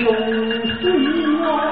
永不忘。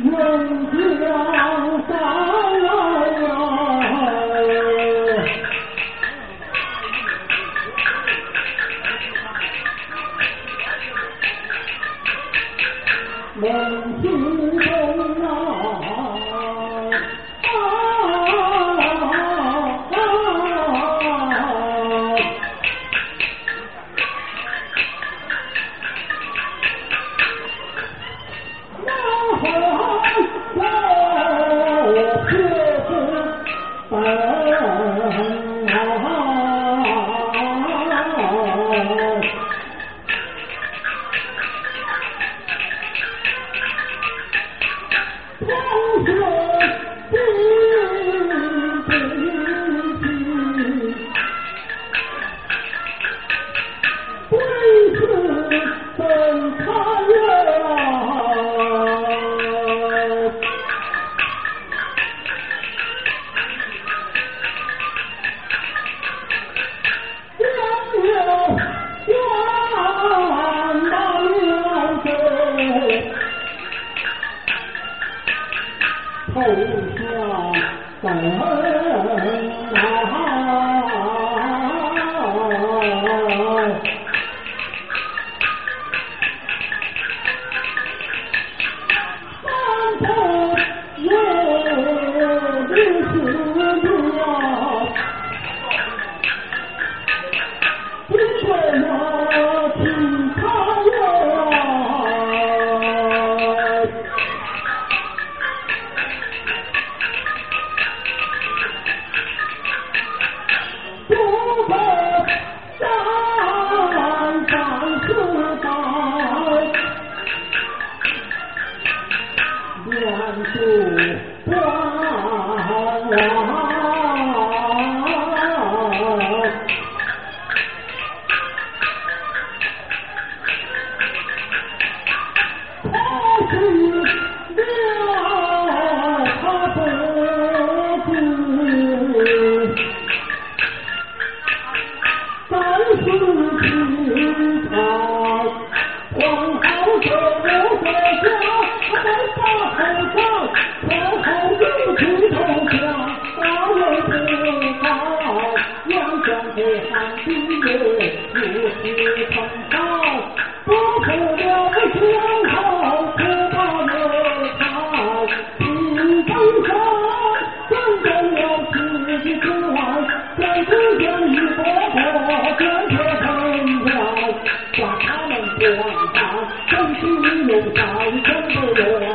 农家 ขึ้น手我当，真心你能当，真不容。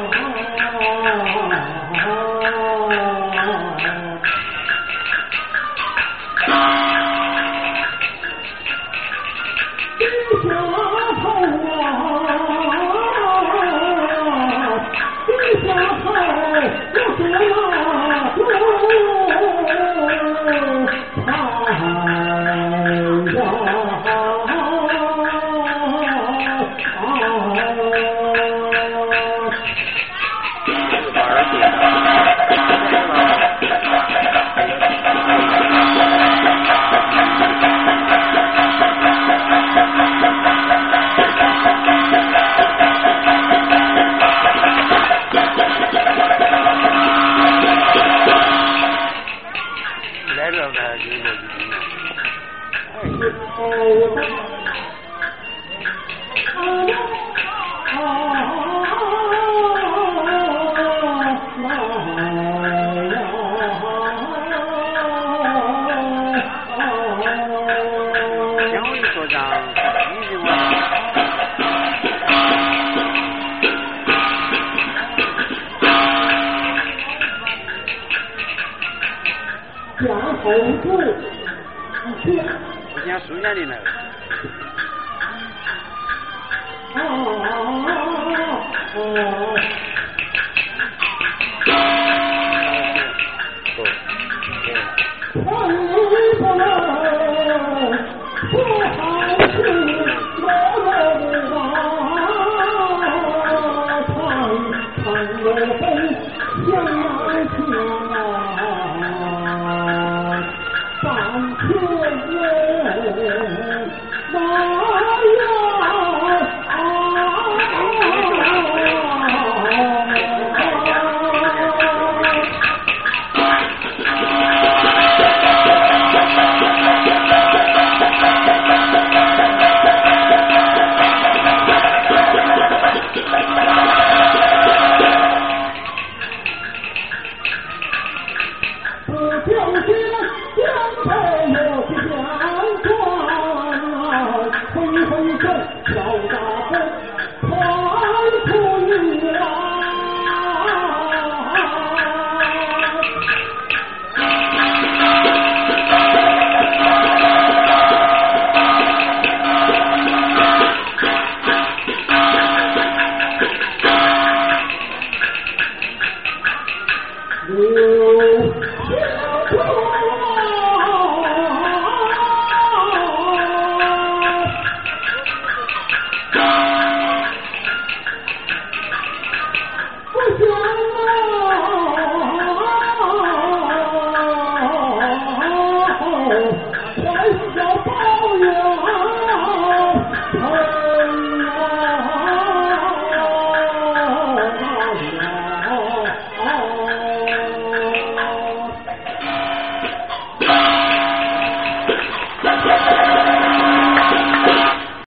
丰富。我今天熟练的呢。Oh. 哦。